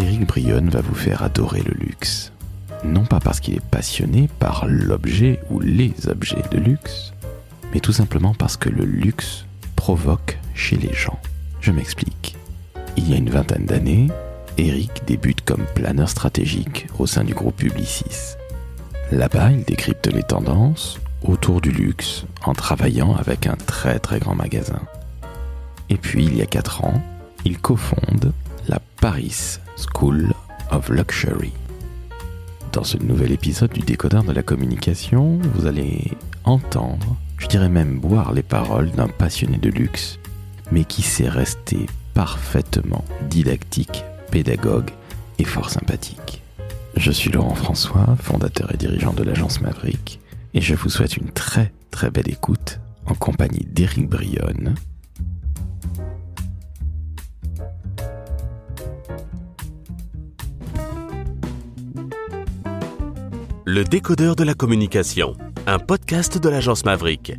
Eric Brionne va vous faire adorer le luxe. Non pas parce qu'il est passionné par l'objet ou les objets de luxe, mais tout simplement parce que le luxe provoque chez les gens. Je m'explique. Il y a une vingtaine d'années, Eric débute comme planeur stratégique au sein du groupe Publicis. Là-bas, il décrypte les tendances autour du luxe en travaillant avec un très très grand magasin. Et puis, il y a 4 ans, il cofonde la Paris School of Luxury. Dans ce nouvel épisode du décodeur de la communication, vous allez entendre, je dirais même boire les paroles d'un passionné de luxe, mais qui sait rester parfaitement didactique, pédagogue et fort sympathique. Je suis Laurent François, fondateur et dirigeant de l'agence Maverick, et je vous souhaite une très très belle écoute en compagnie d'Éric Brionne, Le décodeur de la communication, un podcast de l'agence Maverick.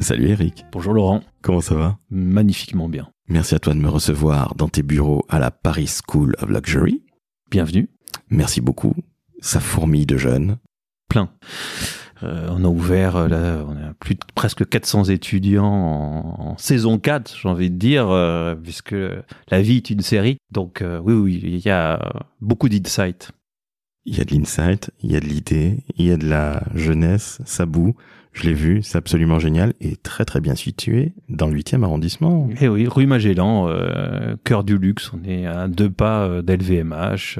Salut Eric. Bonjour Laurent. Comment ça va? Magnifiquement bien. Merci à toi de me recevoir dans tes bureaux à la Paris School of Luxury. Bienvenue. Merci beaucoup. Ça fourmille de jeunes. Plein. Euh, on a ouvert, euh, là, on a plus de presque 400 étudiants en, saison 4, j'ai envie de dire, euh, puisque la vie est une série. Donc oui, oui, il y a beaucoup d'insight. Il y a de l'insight, il y a de l'idée, il y a de la jeunesse, ça boue. Je l'ai vu, c'est absolument génial et très très bien situé dans le 8e arrondissement. Eh oui, rue Magellan, cœur du luxe, on est à deux pas d'LVMH,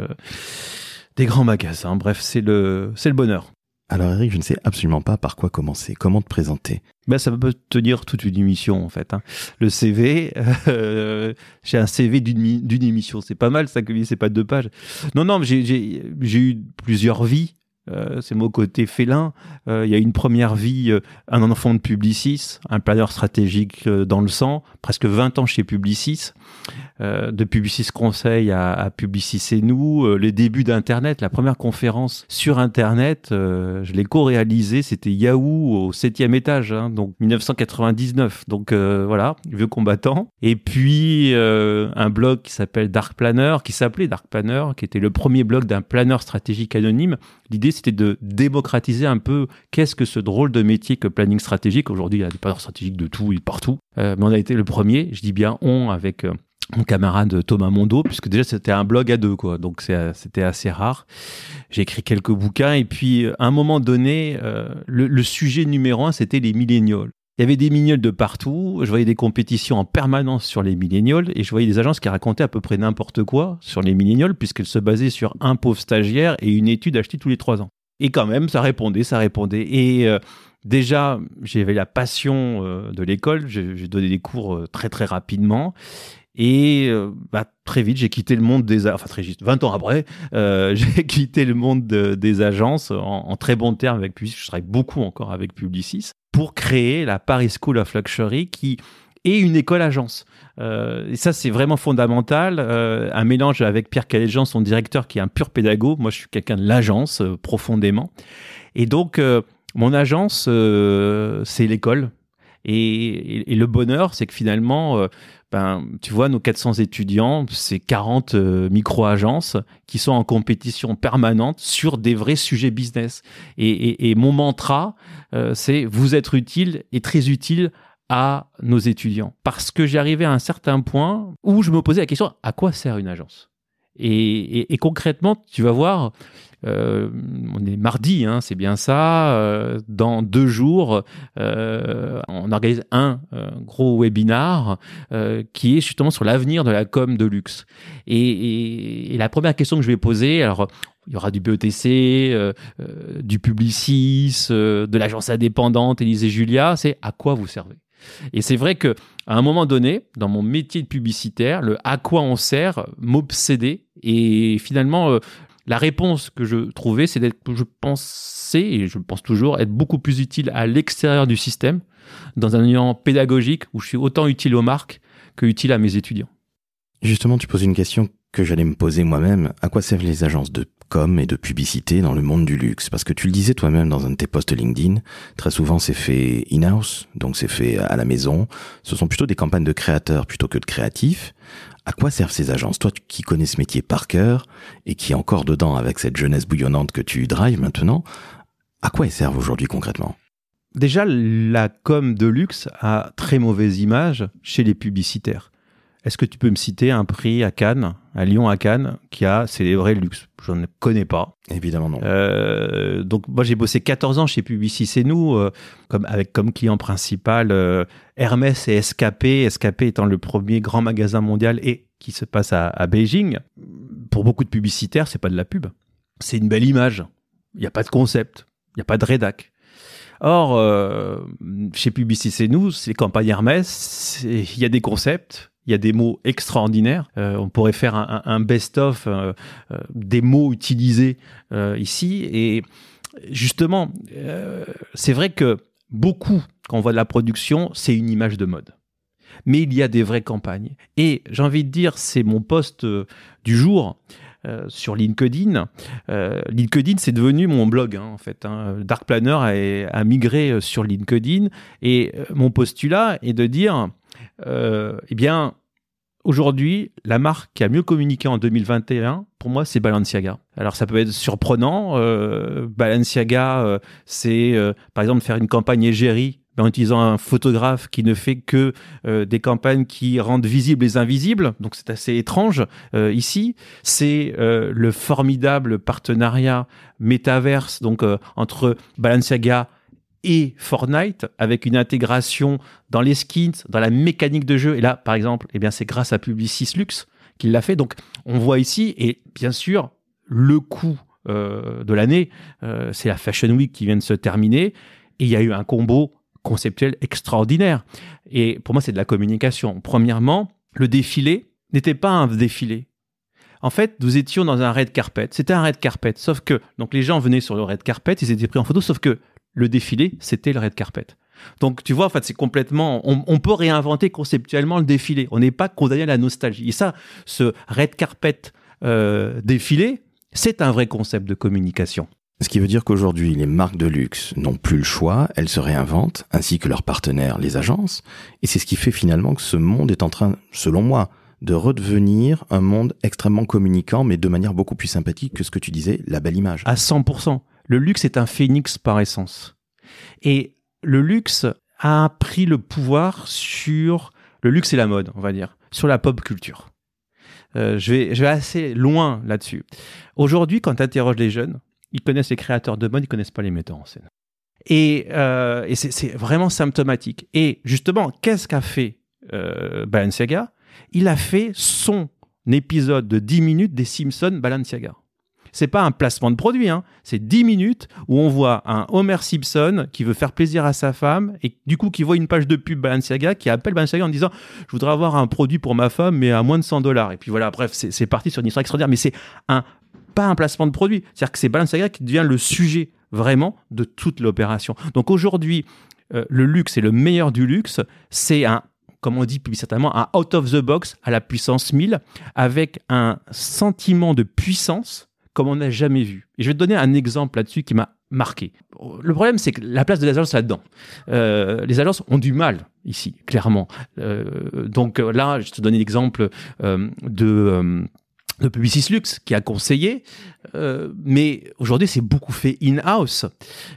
des grands magasins, bref, c'est le, c'est le bonheur. Alors Eric, je ne sais absolument pas par quoi commencer, comment te présenter? Ben, ça peut tenir toute une émission en fait. Hein. Le CV, euh, j'ai un CV d'une émission, c'est pas mal, ça c'est pas deux pages. Non, non, j'ai eu plusieurs vies. Euh, c'est mon côté félin. Euh, il y a une première vie, un enfant de Publicis, un planeur stratégique dans le sang, presque 20 ans chez Publicis. Euh, de Publicis Conseil à, à Publicis et nous, euh, les débuts d'Internet, la première conférence sur Internet, euh, je l'ai co-réalisée, c'était Yahoo au septième étage, hein, donc 1999. Donc voilà, vieux combattant. Et puis un blog qui s'appelle Dark Planner, qui s'appelait Dark Planner, qui était le premier blog d'un planeur stratégique anonyme. L'idée, c'était de démocratiser un peu qu'est-ce que ce drôle de métier que planning stratégique. Aujourd'hui, il y a des planeurs stratégiques de tout et partout. mais on a été le premier, je dis bien on, avec mon camarade Thomas Mondo, puisque déjà c'était un blog à deux, quoi. Donc c'était assez rare. J'ai écrit quelques bouquins et puis à un moment donné, euh, le, sujet numéro un c'était les millénials. Il y avait des millénials de partout. Je voyais des compétitions en permanence sur les millénials et je voyais des agences qui racontaient à peu près n'importe quoi sur les millénials puisqu'elles se basaient sur un pauvre stagiaire et une étude achetée tous les trois ans. Et quand même, ça répondait, ça répondait. Et euh, déjà, j'avais la passion euh, de l'école. J'ai donné des cours très très rapidement. Et euh, bah, très vite, j'ai quitté le monde des... Enfin, très vite, 20 ans après, euh, j'ai quitté le monde des agences en, très bons termes avec Publicis. Je travaille beaucoup encore avec Publicis pour créer la Paris School of Luxury qui est une école agence. Euh, et ça, c'est vraiment fondamental. Un mélange avec Pierre Caléjean, son directeur, qui est un pur pédago. Moi, je suis quelqu'un de l'agence, profondément. Et donc, mon agence, c'est l'école. Et, le bonheur, c'est que finalement, ben, tu vois, nos 400 étudiants, c'est 40 euh, micro-agences qui sont en compétition permanente sur des vrais sujets business. Et, mon mantra, euh, c'est vous être utile et très utile à nos étudiants. Parce que j'arrivais à un certain point où je me posais la question, à quoi sert une agence? Et, concrètement, tu vas voir, euh, on est mardi, hein, c'est bien ça. Euh, dans deux jours, euh, on organise un gros webinar qui est justement sur l'avenir de la com de luxe. Et, la première question que je vais poser, alors il y aura du BETC, du Publicis, de l'agence indépendante Élysée Julia, c'est à quoi vous servez? Et c'est vrai que à un moment donné, dans mon métier de publicitaire, le à quoi on sert m'obsédait. Et finalement, la réponse que je trouvais, c'est d'être, je pensais, et je pense toujours, être beaucoup plus utile à l'extérieur du système, dans un environnement pédagogique où je suis autant utile aux marques que utile à mes étudiants. Justement, tu poses une question que j'allais me poser moi-même. À quoi servent les agences de com et de publicité dans le monde du luxe Parce que tu le disais toi-même dans un de tes posts LinkedIn, très souvent c'est fait in-house, donc c'est fait à la maison. Ce sont plutôt des campagnes de créateurs plutôt que de créatifs. À quoi servent ces agences? Toi qui connais ce métier par cœur et qui est encore dedans avec cette jeunesse bouillonnante que tu drives maintenant, à quoi elles servent aujourd'hui concrètement? Déjà, la com de luxe a très mauvaise image chez les publicitaires. Est-ce que tu peux me citer un prix à Cannes, à Lyon à Cannes, qui a célébré le luxe? Je ne connais pas. Évidemment non. Euh, donc moi j'ai bossé 14 ans chez Publicis c'est nous, euh, comme, avec comme client principal euh, Hermès et SKP, SKP étant le premier grand magasin mondial et qui se passe à, à Beijing. Pour beaucoup de publicitaires, c'est pas de la pub. C'est une belle image. Il n'y a pas de concept, il n'y a pas de rédac. Or, chez Publicis c'est nous, c'est campagnes Hermès, il y a des concepts, il y a des mots extraordinaires. Euh, on pourrait faire un, best-of euh, euh, des mots utilisés ici. Et justement, c'est vrai que beaucoup, quand on voit de la production, c'est une image de mode. Mais il y a des vraies campagnes. Et j'ai envie de dire, c'est mon poste du jour. Sur LinkedIn. LinkedIn, c'est devenu mon blog, hein, en fait. Hein. Dark Planner a, a, migré sur LinkedIn et mon postulat est de dire, eh bien, aujourd'hui, la marque qui a mieux communiqué en 2021, pour moi, c'est Balenciaga. Alors, ça peut être surprenant. Euh, Balenciaga, c'est, par exemple, faire une campagne égérie en utilisant un photographe qui ne fait que euh, des campagnes qui rendent visibles les invisibles. Donc c'est assez étrange euh, ici. C'est euh, le formidable partenariat métaverse donc entre Balenciaga et Fortnite avec une intégration dans les skins, dans la mécanique de jeu. Et là, par exemple, eh bien c'est grâce à Publicis Lux qu'il l'a fait. Donc on voit ici et bien sûr le coût de l'année, c'est la Fashion Week qui vient de se terminer. Et il y a eu un combo conceptuel extraordinaire. Et pour moi, c'est de la communication. Premièrement, le défilé n'était pas un défilé. En fait, nous étions dans un red carpet. C'était un red carpet, sauf que donc les gens venaient sur le red carpet, ils étaient pris en photo, sauf que le défilé, c'était le red carpet. Donc, tu vois, en fait, c'est complètement. On, on, peut réinventer conceptuellement le défilé. On n'est pas condamné à la nostalgie. Et ça, ce red carpet euh, défilé, c'est un vrai concept de communication. Ce qui veut dire qu'aujourd'hui, les marques de luxe n'ont plus le choix, elles se réinventent, ainsi que leurs partenaires, les agences, et c'est ce qui fait finalement que ce monde est en train, selon moi, de redevenir un monde extrêmement communicant, mais de manière beaucoup plus sympathique que ce que tu disais, la belle image. À 100%. Le luxe est un phénix par essence. Et le luxe a pris le pouvoir sur le luxe et la mode, on va dire, sur la pop culture. Euh, je, vais, assez loin là-dessus. Aujourd'hui, quand tu interroges les jeunes, ils connaissent les créateurs de mode, ils connaissent pas les metteurs en scène. Et, euh, c'est vraiment symptomatique. Et justement, qu'est-ce qu'a fait euh, Balenciaga? Il a fait son épisode de 10 minutes des Simpsons Balenciaga. C'est pas un placement de produit, hein. c'est 10 minutes où on voit un Homer Simpson qui veut faire plaisir à sa femme et du coup qui voit une page de pub Balenciaga qui appelle Balenciaga en disant je voudrais avoir un produit pour ma femme mais à moins de 100 dollars. Et puis voilà, bref, c'est parti sur une histoire extraordinaire, mais c'est un pas un placement de produit. C'est-à-dire que c'est Balenciaga qui devient le sujet vraiment de toute l'opération. Donc aujourd'hui, euh, le luxe et le meilleur du luxe, c'est un, comme on dit publicitairement, un out of the box à la puissance 1000 avec un sentiment de puissance comme on n'a jamais vu. Et je vais te donner un exemple là-dessus qui m'a marqué. Le problème, c'est que la place de les agences là-dedans. Euh, les agences ont du mal ici, clairement. Euh, donc là, je te donne l'exemple euh, de de Publicis Lux qui a conseillé, euh, mais aujourd'hui c'est beaucoup fait in-house,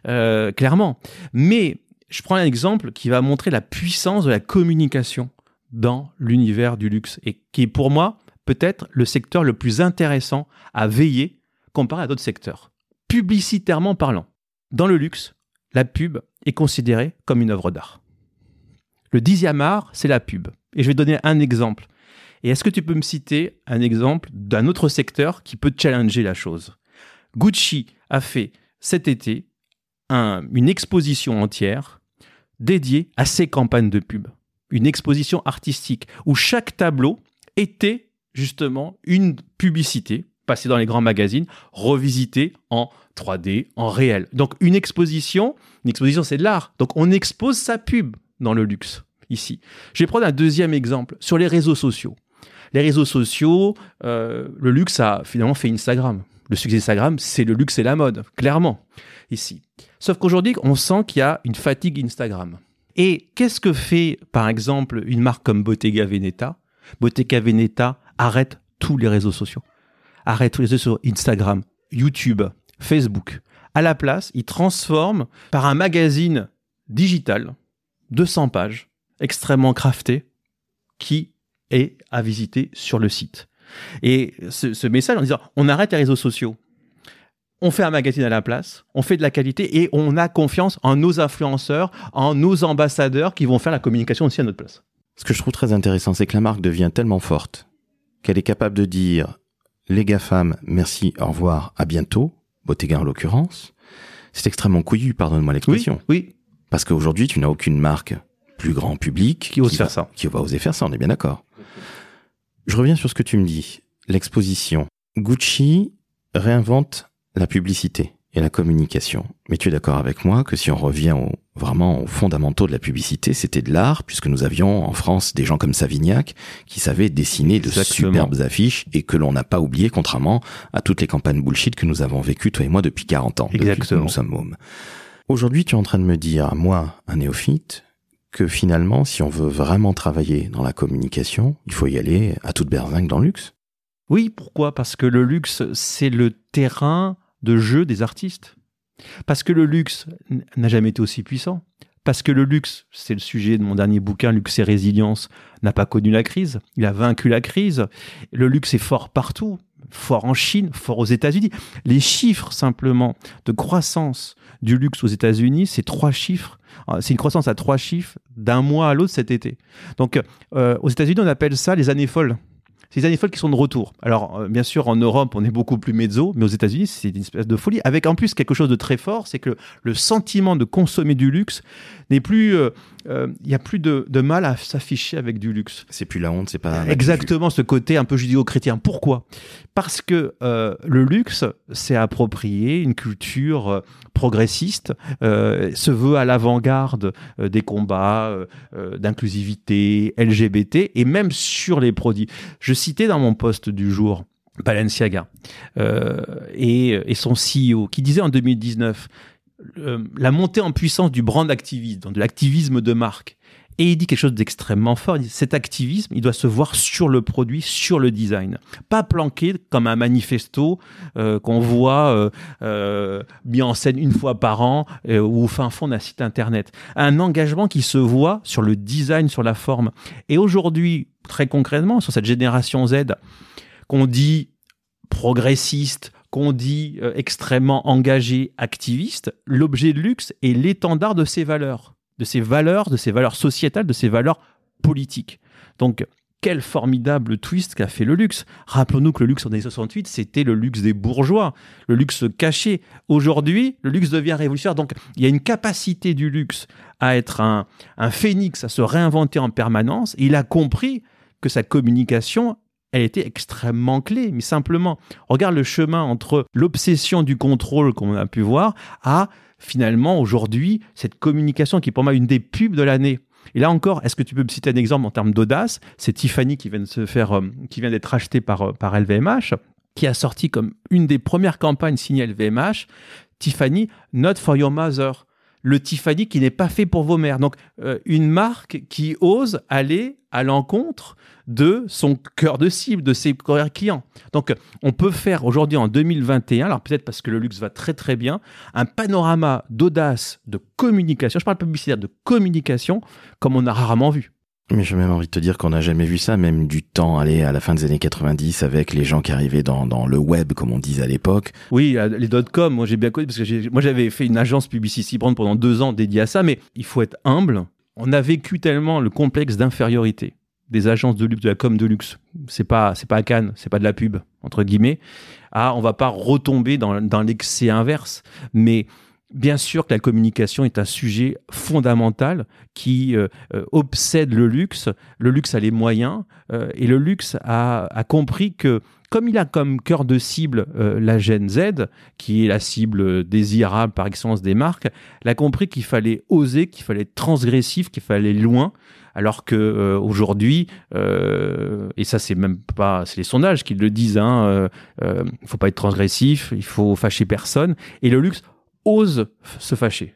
euh, clairement. Mais je prends un exemple qui va montrer la puissance de la communication dans l'univers du luxe et qui est pour moi peut-être le secteur le plus intéressant à veiller comparé à d'autres secteurs. Publicitairement parlant, dans le luxe, la pub est considérée comme une œuvre d'art. Le dixième art, c'est la pub. Et je vais donner un exemple et est-ce que tu peux me citer un exemple d'un autre secteur qui peut challenger la chose? Gucci a fait cet été un, une exposition entière dédiée à ses campagnes de pub. Une exposition artistique où chaque tableau était justement une publicité passée dans les grands magazines, revisitée en 3D, en réel. Donc une exposition, une exposition c'est de l'art. Donc on expose sa pub dans le luxe ici. Je vais prendre un deuxième exemple sur les réseaux sociaux. Les réseaux sociaux, euh, le luxe a finalement fait Instagram. Le succès d'Instagram, c'est le luxe et la mode, clairement, ici. Sauf qu'aujourd'hui, on sent qu'il y a une fatigue Instagram. Et qu'est-ce que fait, par exemple, une marque comme Bottega Veneta? Bottega Veneta arrête tous les réseaux sociaux. Arrête tous les sociaux, Instagram, YouTube, Facebook. À la place, il transforme par un magazine digital, 200 pages, extrêmement crafté, qui est à visiter sur le site. Et ce message en disant, on arrête les réseaux sociaux, on fait un magazine à la place, on fait de la qualité et on a confiance en nos influenceurs, en nos ambassadeurs qui vont faire la communication aussi à notre place. Ce que je trouve très intéressant, c'est que la marque devient tellement forte qu'elle est capable de dire les GAFAM, merci, au revoir, à bientôt, Bottega en l'occurrence. C'est extrêmement couillu, pardonne-moi l'expression. Oui, Parce qu'aujourd'hui, tu n'as aucune marque plus grand public Qui ose faire va, ça. Qui va oser faire ça, on est bien d'accord. Je reviens sur ce que tu me dis. L'exposition. Gucci réinvente la publicité et la communication. Mais tu es d'accord avec moi que si on revient au, vraiment aux fondamentaux de la publicité, c'était de l'art, puisque nous avions en France des gens comme Savignac qui savaient dessiner de Exactement. superbes affiches et que l'on n'a pas oublié, contrairement à toutes les campagnes bullshit que nous avons vécues, toi et moi, depuis 40 ans. depuis que Exactement. nous sommes mômes. Aujourd'hui, tu es en train de me dire, à moi, un néophyte, que finalement, si on veut vraiment travailler dans la communication, il faut y aller à toute berzingue dans le luxe. Oui, pourquoi? Parce que le luxe, c'est le terrain de jeu des artistes. Parce que le luxe n'a jamais été aussi puissant. Parce que le luxe, c'est le sujet de mon dernier bouquin, Luxe et résilience, n'a pas connu la crise. Il a vaincu la crise. Le luxe est fort partout. Fort en Chine, fort aux États-Unis. Les chiffres, simplement, de croissance du luxe aux États-Unis, c'est trois chiffres. Euh, C'est une croissance à trois chiffres d'un mois à l'autre cet été. Donc, euh, aux États-Unis, on appelle ça les années folles. C'est les années folles qui sont de retour. Alors, euh, bien sûr, en Europe, on est beaucoup plus mezzo, mais aux États-Unis, c'est une espèce de folie. Avec en plus quelque chose de très fort, c'est que le sentiment de consommer du luxe n'est plus. euh, euh, Il y a plus de, de mal à s'afficher avec du luxe. C'est plus la honte, c'est pas... Exactement, ce côté un peu judéo-chrétien. Pourquoi? Parce que euh, le luxe s'est approprié une culture euh, progressiste, euh, se veut à l'avant-garde euh, des combats euh, euh, d'inclusivité, LGBT, et même sur les produits. Je citais dans mon poste du jour Balenciaga euh, et, son CEO qui disait en 2019 euh, la montée en puissance du brand activisme, de l'activisme de marque. Et il dit quelque chose d'extrêmement fort. Cet activisme, il doit se voir sur le produit, sur le design. Pas planqué comme un manifesto euh, qu'on voit euh, euh, mis en scène une fois par an ou au fin fond d'un site internet. Un engagement qui se voit sur le design, sur la forme. Et aujourd'hui, très concrètement, sur cette génération Z, qu'on dit progressiste, qu'on dit extrêmement engagé, activiste, l'objet de luxe est l'étendard de ces valeurs, de ces valeurs, de ces valeurs sociétales, de ces valeurs politiques. Donc, quel formidable twist qu'a fait le luxe. Rappelons-nous que le luxe en années 68, c'était le luxe des bourgeois, le luxe caché. Aujourd'hui, le luxe devient révolutionnaire. Donc, il y a une capacité du luxe à être un, un phénix, à se réinventer en permanence. Et il a compris que sa communication, elle était extrêmement clé. Mais simplement, regarde le chemin entre l'obsession du contrôle qu'on a pu voir à finalement aujourd'hui cette communication qui est pour moi une des pubs de l'année. Et là encore, est-ce que tu peux me citer un exemple en termes d'audace? C'est Tiffany qui vient de se faire, euh, qui vient d'être achetée par, euh, par LVMH, qui a sorti comme une des premières campagnes signées LVMH, Tiffany, Not for your mother. Le Tiffany qui n'est pas fait pour vos mères. Donc, euh, une marque qui ose aller à l'encontre de son cœur de cible, de ses clients. Donc, on peut faire aujourd'hui en 2021, alors peut-être parce que le luxe va très très bien, un panorama d'audace, de communication, je parle publicitaire, de communication, comme on a rarement vu. Mais j'ai même envie de te dire qu'on n'a jamais vu ça, même du temps, aller à la fin des années 90, avec les gens qui arrivaient dans, le web, comme on disait à l'époque. Oui, les dot-com, moi j'ai bien connu, parce que moi j'avais fait une agence Publicity Brand pendant deux ans dédiée à ça, mais il faut être humble. On a vécu tellement le complexe d'infériorité des agences de luxe, de la com de luxe. C'est pas, c'est pas à Cannes, c'est pas de la pub, entre guillemets. Ah, on va pas retomber dans l'excès inverse, mais bien sûr que la communication est un sujet fondamental qui euh, euh, obsède le luxe. Le luxe a les moyens euh, et le luxe a, compris que comme il a comme cœur de cible la Gen Z, qui est la cible désirable par excellence des marques, il a compris qu'il fallait oser, qu'il fallait être transgressif, qu'il fallait loin. Alors que aujourd'hui, et ça c'est même pas, c'est les sondages qui le disent, hein, euh, il faut pas être transgressif, il faut fâcher personne, et le luxe ose se fâcher.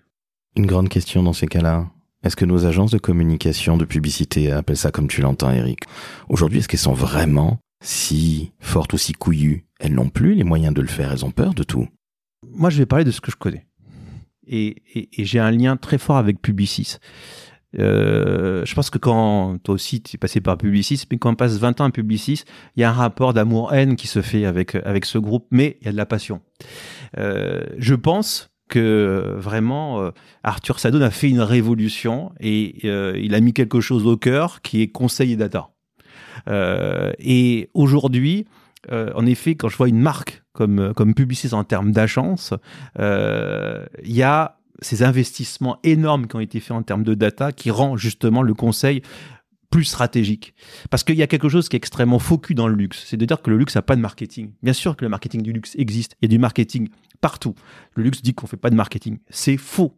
Une grande question dans ces cas-là. Est-ce que nos agences de communication, de publicité, appellent ça comme tu l'entends, Eric? Aujourd'hui, est-ce qu'elles sont vraiment si fortes ou si couillues? Elles n'ont plus les moyens de le faire, elles ont peur de tout. Moi, je vais parler de ce que je connais. Et, et, et j'ai un lien très fort avec Publicis. Euh, je pense que quand toi aussi tu es passé par Publicis, mais quand on passe 20 ans à Publicis, il y a un rapport d'amour-haine qui se fait avec, avec ce groupe, mais il y a de la passion. Euh, je pense que vraiment euh, Arthur Sadone a fait une révolution et euh, il a mis quelque chose au cœur qui est conseil et data. Euh, et aujourd'hui, euh, en effet, quand je vois une marque comme, comme Publicis en termes d'agence, il y a ces investissements énormes qui ont été faits en termes de data qui rend justement le conseil plus stratégique. Parce qu'il y a quelque chose qui est extrêmement focus dans le luxe. C'est de dire que le luxe n'a pas de marketing. Bien sûr que le marketing du luxe existe. Il y a du marketing partout. Le luxe dit qu'on fait pas de marketing. C'est faux.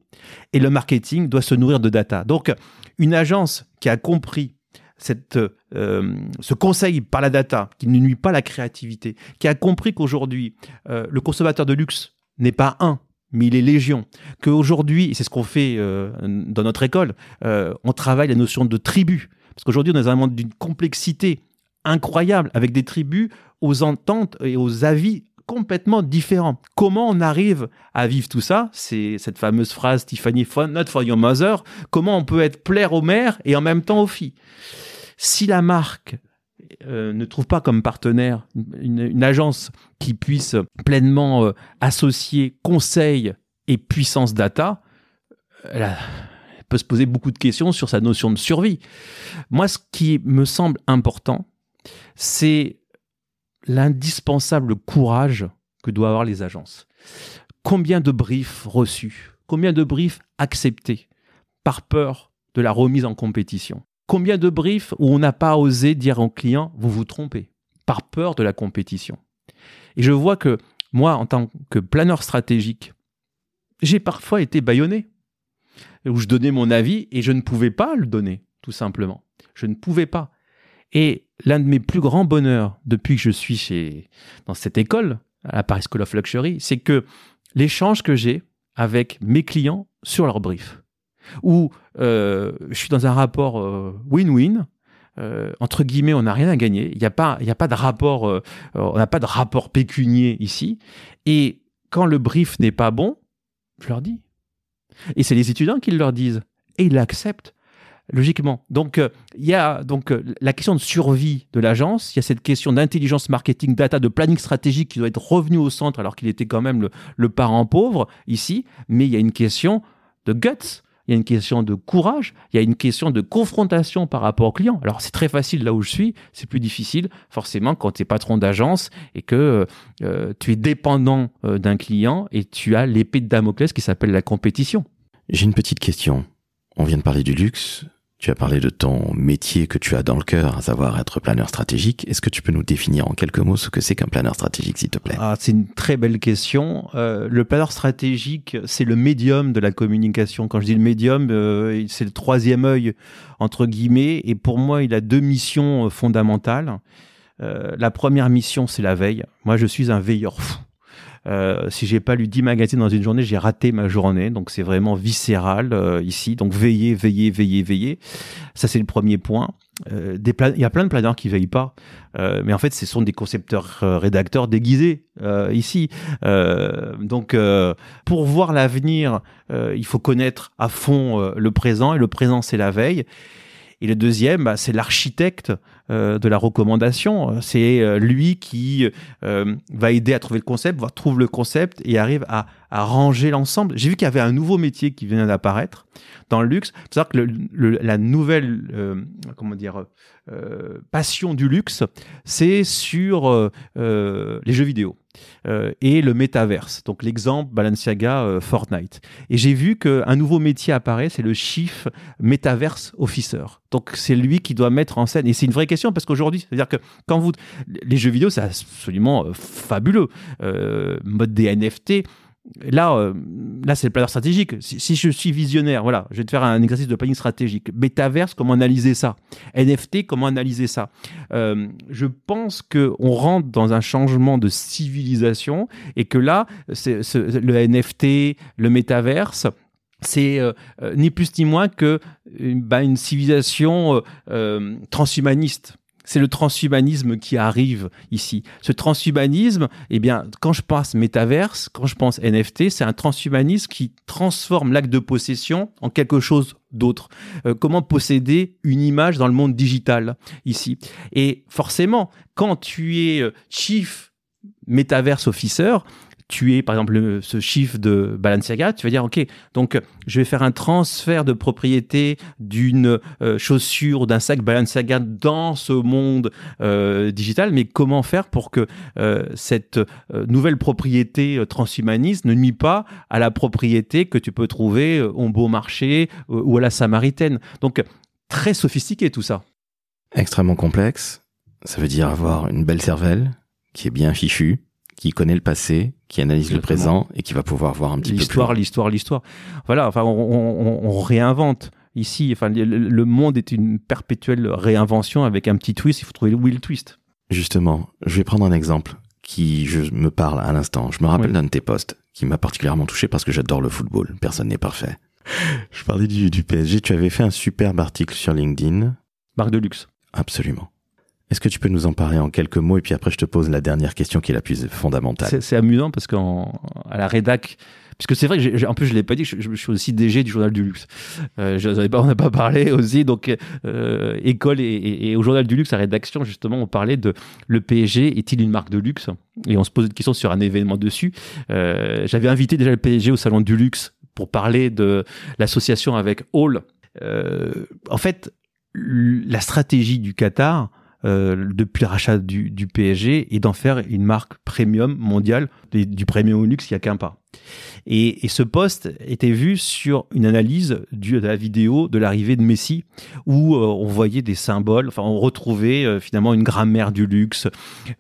Et le marketing doit se nourrir de data. Donc, une agence qui a compris cette, euh, ce conseil par la data, qui ne nuit pas à la créativité, qui a compris qu'aujourd'hui, euh, le consommateur de luxe n'est pas un, mais il est légion. Qu'aujourd'hui, c'est ce qu'on fait euh, dans notre école, on travaille la notion de tribu. Parce qu'aujourd'hui, on est dans un monde d'une complexité incroyable, avec des tribus aux ententes et aux avis complètement différents. Comment on arrive à vivre tout ça? C'est cette fameuse phrase Tiffany, not for your mother. Comment on peut être plaire aux mères et en même temps aux filles? Si la marque euh, ne trouve pas comme partenaire une, agence qui puisse pleinement euh, associer conseil et puissance data, elle, a- peut se poser beaucoup de questions sur sa notion de survie. Moi, ce qui me semble important, c'est l'indispensable courage que doivent avoir les agences. Combien de briefs reçus Combien de briefs acceptés par peur de la remise en compétition? Combien de briefs où on n'a pas osé dire au client vous vous trompez par peur de la compétition Et je vois que moi, en tant que planeur stratégique, j'ai parfois été bâillonné où je donnais mon avis et je ne pouvais pas le donner, tout simplement. Je ne pouvais pas. Et l'un de mes plus grands bonheurs depuis que je suis chez, dans cette école, à la Paris School of Luxury, c'est que l'échange que j'ai avec mes clients sur leur brief, où euh, je suis dans un rapport euh, win-win, euh, entre guillemets, on n'a rien à gagner. Il n'y a pas, il a pas de rapport, on n'a pas de rapport pécunier ici. Et quand le brief n'est pas bon, je leur dis. Et c'est les étudiants qui le leur disent. Et ils l'acceptent logiquement. Donc, euh, il y a donc euh, la question de survie de l'agence, il y a cette question d'intelligence marketing, data, de planning stratégique qui doit être revenu au centre alors qu'il était quand même le, le parent pauvre ici, mais il y a une question de guts. Il y a une question de courage, il y a une question de confrontation par rapport au client. Alors c'est très facile là où je suis, c'est plus difficile forcément quand tu es patron d'agence et que euh, tu es dépendant euh, d'un client et tu as l'épée de Damoclès qui s'appelle la compétition. J'ai une petite question. On vient de parler du luxe. Tu as parlé de ton métier que tu as dans le cœur, à savoir être planeur stratégique. Est-ce que tu peux nous définir en quelques mots ce que c'est qu'un planeur stratégique, s'il te plaît? Ah, c'est une très belle question. Euh, le planeur stratégique, c'est le médium de la communication. Quand je dis le médium, euh, c'est le troisième œil, entre guillemets. Et pour moi, il a deux missions euh, fondamentales. La première mission, c'est la veille. Moi, je suis un veilleur fou. Euh, si j'ai pas lu 10 magazines dans une journée, j'ai raté ma journée. Donc c'est vraiment viscéral euh, ici. Donc veiller, veiller, veiller, veiller. Ça c'est le premier point. Euh, des il y a plein de planeurs qui veillent pas, Euh, mais en fait ce sont des concepteurs euh, rédacteurs déguisés euh, ici. Euh, donc pour voir l'avenir, il faut connaître à fond le présent et le présent c'est la veille. Et le deuxième, bah, c'est l'architecte euh, de la recommandation. C'est euh, lui qui euh, va aider à trouver le concept, va trouve le concept et arrive à, ranger l'ensemble. J'ai vu qu'il y avait un nouveau métier qui venait d'apparaître dans le luxe. C'est à dire que la nouvelle, euh, comment dire, euh, passion du luxe, c'est sur euh, euh, les jeux vidéo. Euh, et le métaverse. Donc l'exemple Balenciaga euh, Fortnite. Et j'ai vu qu'un nouveau métier apparaît, c'est le Chief Metaverse Officer. Donc c'est lui qui doit mettre en scène. Et c'est une vraie question parce qu'aujourd'hui, c'est-à-dire que quand vous... Les jeux vidéo, c'est absolument euh, fabuleux. mode des NFT, Là, euh, là c'est le planeur stratégique. Si, je suis visionnaire, voilà, je vais te faire un exercice de planning stratégique. Metaverse, comment analyser ça? NFT, comment analyser ça? Euh, Je pense que on rentre dans un changement de civilisation et que là, c'est, le NFT, le métaverse, c'est euh, ni plus ni moins que bah, une civilisation transhumaniste c'est le transhumanisme qui arrive ici. Ce transhumanisme, eh bien, quand je pense métaverse, quand je pense NFT, c'est un transhumanisme qui transforme l'acte de possession en quelque chose d'autre. Euh, comment posséder une image dans le monde digital ici? Et forcément, quand tu es euh, chief metaverse officer, tu es par exemple ce chiffre de Balenciaga, tu vas dire ok, donc je vais faire un transfert de propriété d'une euh, chaussure d'un sac Balenciaga dans ce monde euh, digital, mais comment faire pour que euh, cette nouvelle propriété transhumaniste ne nuit pas à la propriété que tu peux trouver au beau marché ou à la Samaritaine? Donc très sophistiqué tout ça. Extrêmement complexe. Ça veut dire avoir une belle cervelle qui est bien fichue qui connaît le passé, qui analyse le présent et qui va pouvoir voir un petit peu l'histoire, l'histoire, l'histoire. Voilà, enfin, on, réinvente ici. Enfin, le, monde est une perpétuelle réinvention avec un petit twist. Il faut trouver où est le twist. Justement, je vais prendre un exemple qui je me parle à l'instant. Je me rappelle d'un de tes posts qui m'a particulièrement touché parce que j'adore le football. Personne n'est parfait. Je parlais du, du PSG. Tu avais fait un superbe article sur LinkedIn. Marque de luxe. Absolument. Est-ce que tu peux nous en parler en quelques mots et puis après je te pose la dernière question qui est la plus fondamentale. C'est amusant parce qu'à la rédac, puisque c'est vrai que en plus je l'ai pas dit, je, suis aussi DG du journal du luxe. Euh, pas, on n'a pas parlé aussi, donc euh, école et, au journal du luxe à rédaction justement on parlait de le PSG est-il une marque de luxe? Et on se pose une question sur un événement dessus. Euh, j'avais invité déjà le PSG au salon du luxe pour parler de l'association avec Hall. en fait, la stratégie du Qatar euh, depuis le rachat du, du PSG et d'en faire une marque premium mondiale du premium au luxe, il n'y a qu'un pas. Et, et, ce poste était vu sur une analyse de la vidéo de l'arrivée de Messi, où euh, on voyait des symboles, enfin on retrouvait euh, finalement une grammaire du luxe,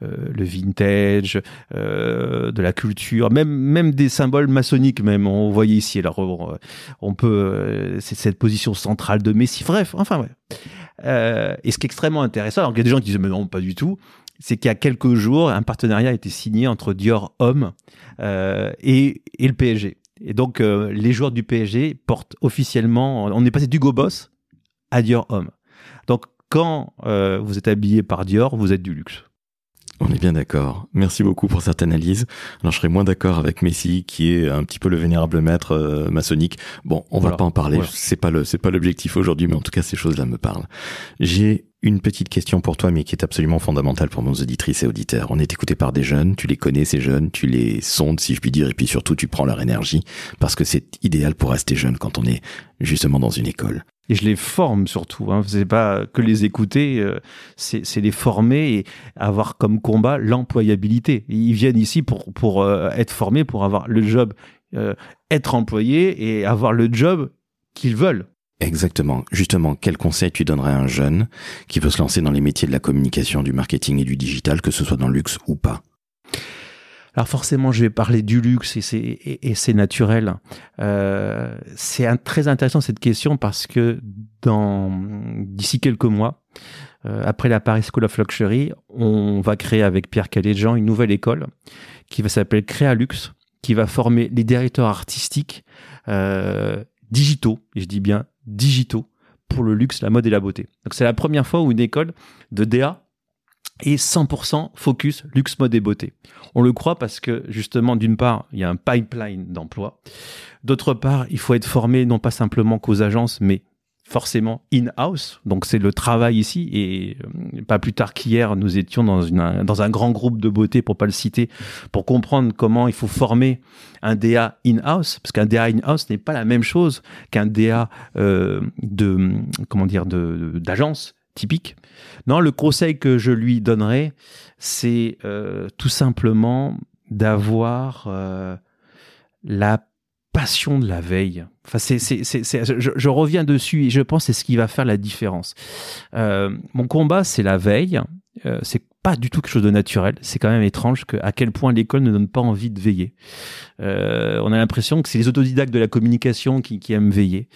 le vintage, de la culture, même même des symboles maçonniques même. On voyait ici. Alors on, on peut, c'est cette position centrale de Messi. Bref, enfin ouais. Euh, et ce qui est extrêmement intéressant, alors qu'il y a des gens qui disent mais non, pas du tout, c'est qu'il y a quelques jours, un partenariat a été signé entre Dior Homme euh, et, le PSG. Et donc, euh, les joueurs du PSG portent officiellement, on est passé d'Hugo Boss à Dior Homme. Donc, quand vous êtes habillé par Dior, vous êtes du luxe. On est bien d'accord. Merci beaucoup pour cette analyse. Alors je serais moins d'accord avec Messi qui est un petit peu le vénérable maître euh, maçonnique. Bon, on va pas en parler. C'est pas le c'est pas l'objectif aujourd'hui, mais en tout cas ces choses-là me parlent. J'ai une petite question pour toi, mais qui est absolument fondamentale pour nos auditrices et auditeurs. On est écouté par des jeunes, tu les connais ces jeunes, tu les sondes si je puis dire, et puis surtout tu prends leur énergie parce que c'est idéal pour rester jeune quand on est justement dans une école et je les forme surtout. Hein. C'est pas que les écouter, euh, c'est les former et avoir comme combat l'employabilité. Ils viennent ici pour pour euh, être formés, pour avoir le job, euh, être employés et avoir le job qu'ils veulent. Exactement. Justement, quel conseil tu donnerais à un jeune qui veut se lancer dans les métiers de la communication, du marketing et du digital, que ce soit dans le luxe ou pas? Alors forcément, je vais parler du luxe et c'est et, c'est naturel. Euh, c'est très intéressant cette question parce que dans d'ici quelques mois, euh, après la Paris School of Luxury, on va créer avec Pierre Caléjean une nouvelle école qui va s'appeler Créalux, qui va former les directeurs artistiques euh, digitaux, et je dis bien digitaux, pour le luxe, la mode et la beauté. Donc c'est la première fois où une école de DA et 100% focus luxe, mode et beauté. On le croit parce que justement, d'une part, il y a un pipeline d'emploi. D'autre part, il faut être formé non pas simplement qu'aux agences, mais forcément in-house. Donc c'est le travail ici. Et euh, pas plus tard qu'hier, nous étions dans, une, dans un grand groupe de beauté, pour pas le citer, pour comprendre comment il faut former un DA in-house, parce qu'un DA in-house n'est pas la même chose qu'un DA euh, de comment dire d'agence typique. Non, le conseil que je lui donnerais, c'est euh, tout simplement d'avoir euh, la passion de la veille. Enfin, c'est, c'est, c'est, je, reviens dessus et je pense que c'est ce qui va faire la différence. Euh, mon combat, c'est la veille. C'est pas du tout quelque chose de naturel. C'est quand même étrange à quel point l'école ne donne pas envie de veiller. On a l'impression que c'est les autodidactes de la communication qui, qui aiment veiller.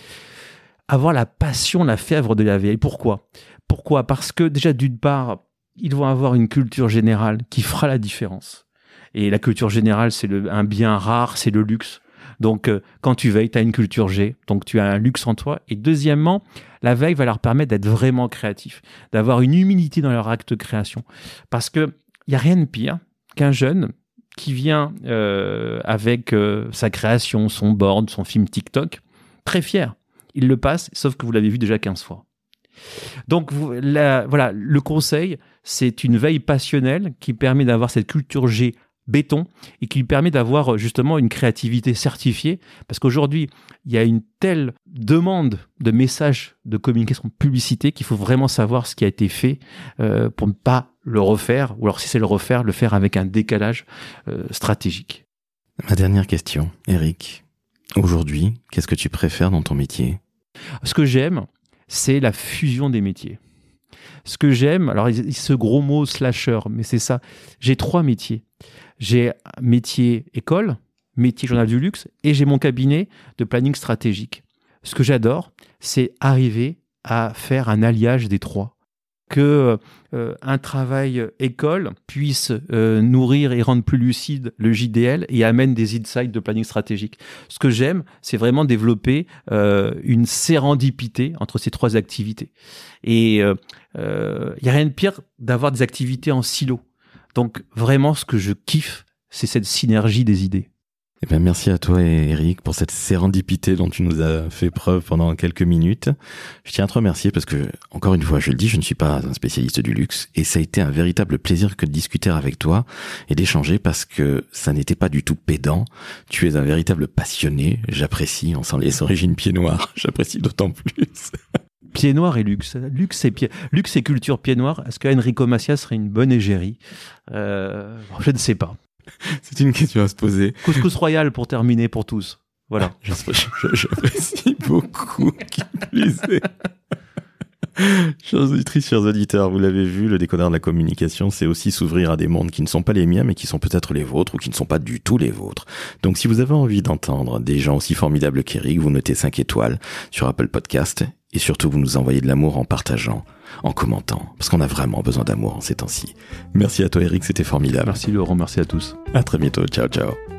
Avoir la passion, la fièvre de la veille. Pourquoi? Pourquoi? Parce que déjà, d'une part, ils vont avoir une culture générale qui fera la différence. Et la culture générale, c'est un bien rare, c'est le luxe. Donc, euh, quand tu veilles, tu as une culture G, donc tu as un luxe en toi. Et deuxièmement, la veille va leur permettre d'être vraiment créatifs, d'avoir une humilité dans leur acte de création. Parce que il n'y a rien de pire qu'un jeune qui vient euh, avec euh, sa création, son board, son film TikTok, très fier. Il le passe, sauf que vous l'avez vu déjà 15 fois. Donc la- voilà, le conseil, c'est une veille passionnelle qui permet d'avoir cette culture G béton et qui lui permet d'avoir euh, justement une créativité certifiée. Parce qu'aujourd'hui il y a une telle demande de messages de communication de publicité qu'il faut vraiment savoir ce qui a été fait euh, pour ne pas le refaire ou alors si c'est le refaire le faire avec un décalage euh, stratégique. Ma dernière question, Eric. Aujourd'hui, qu'est-ce que tu préfères dans ton métier? Ce que j'aime c'est la fusion des métiers. Ce que j'aime alors ce gros mot slasher mais c'est ça. J'ai trois métiers. J'ai métier école métier journal du luxe et j'ai mon cabinet de planning stratégique. Ce que j'adore c'est arriver à faire un alliage des trois que euh, un travail euh, école puisse euh, nourrir et rendre plus lucide le JDL et amène des insights de planning stratégique. Ce que j'aime, c'est vraiment développer euh, une sérendipité entre ces trois activités. Et il n'y a rien de pire d'avoir des activités en silo. Donc vraiment, ce que je kiffe, c'est cette synergie des idées. Eh ben, merci à toi, Eric, pour cette sérendipité dont tu nous as fait preuve pendant quelques minutes. Je tiens à te remercier parce que, encore une fois, je le dis, je ne suis pas un spécialiste du luxe et ça a été un véritable plaisir que de discuter avec toi et d'échanger parce que ça n'était pas du tout pédant. Tu es un véritable passionné. J'apprécie, on sent les origines pieds noirs. J'apprécie d'autant plus. Pied noir et luxe. Luxe et, pied... luxe et culture pied noir. Est-ce qu'Enrico Macias serait une bonne égérie? Euh, Je ne sais pas. C'est une question à se poser. Couscous royal pour terminer pour tous. Voilà. J'apprécie beaucoup. Qui plus est. Chers auditrices, chers auditeurs, vous l'avez vu, le décodeur de la communication, c'est aussi s'ouvrir à des mondes qui ne sont pas les miens, mais qui sont peut-être les vôtres ou qui ne sont pas du tout les vôtres. Donc si vous avez envie d'entendre des gens aussi formidables qu'Eric, vous notez 5 étoiles sur Apple Podcast et surtout vous nous envoyez de l'amour en partageant, en commentant, parce qu'on a vraiment besoin d'amour en ces temps-ci. Merci à toi Eric, c'était formidable. Merci Laurent, merci à tous. À très bientôt, ciao ciao.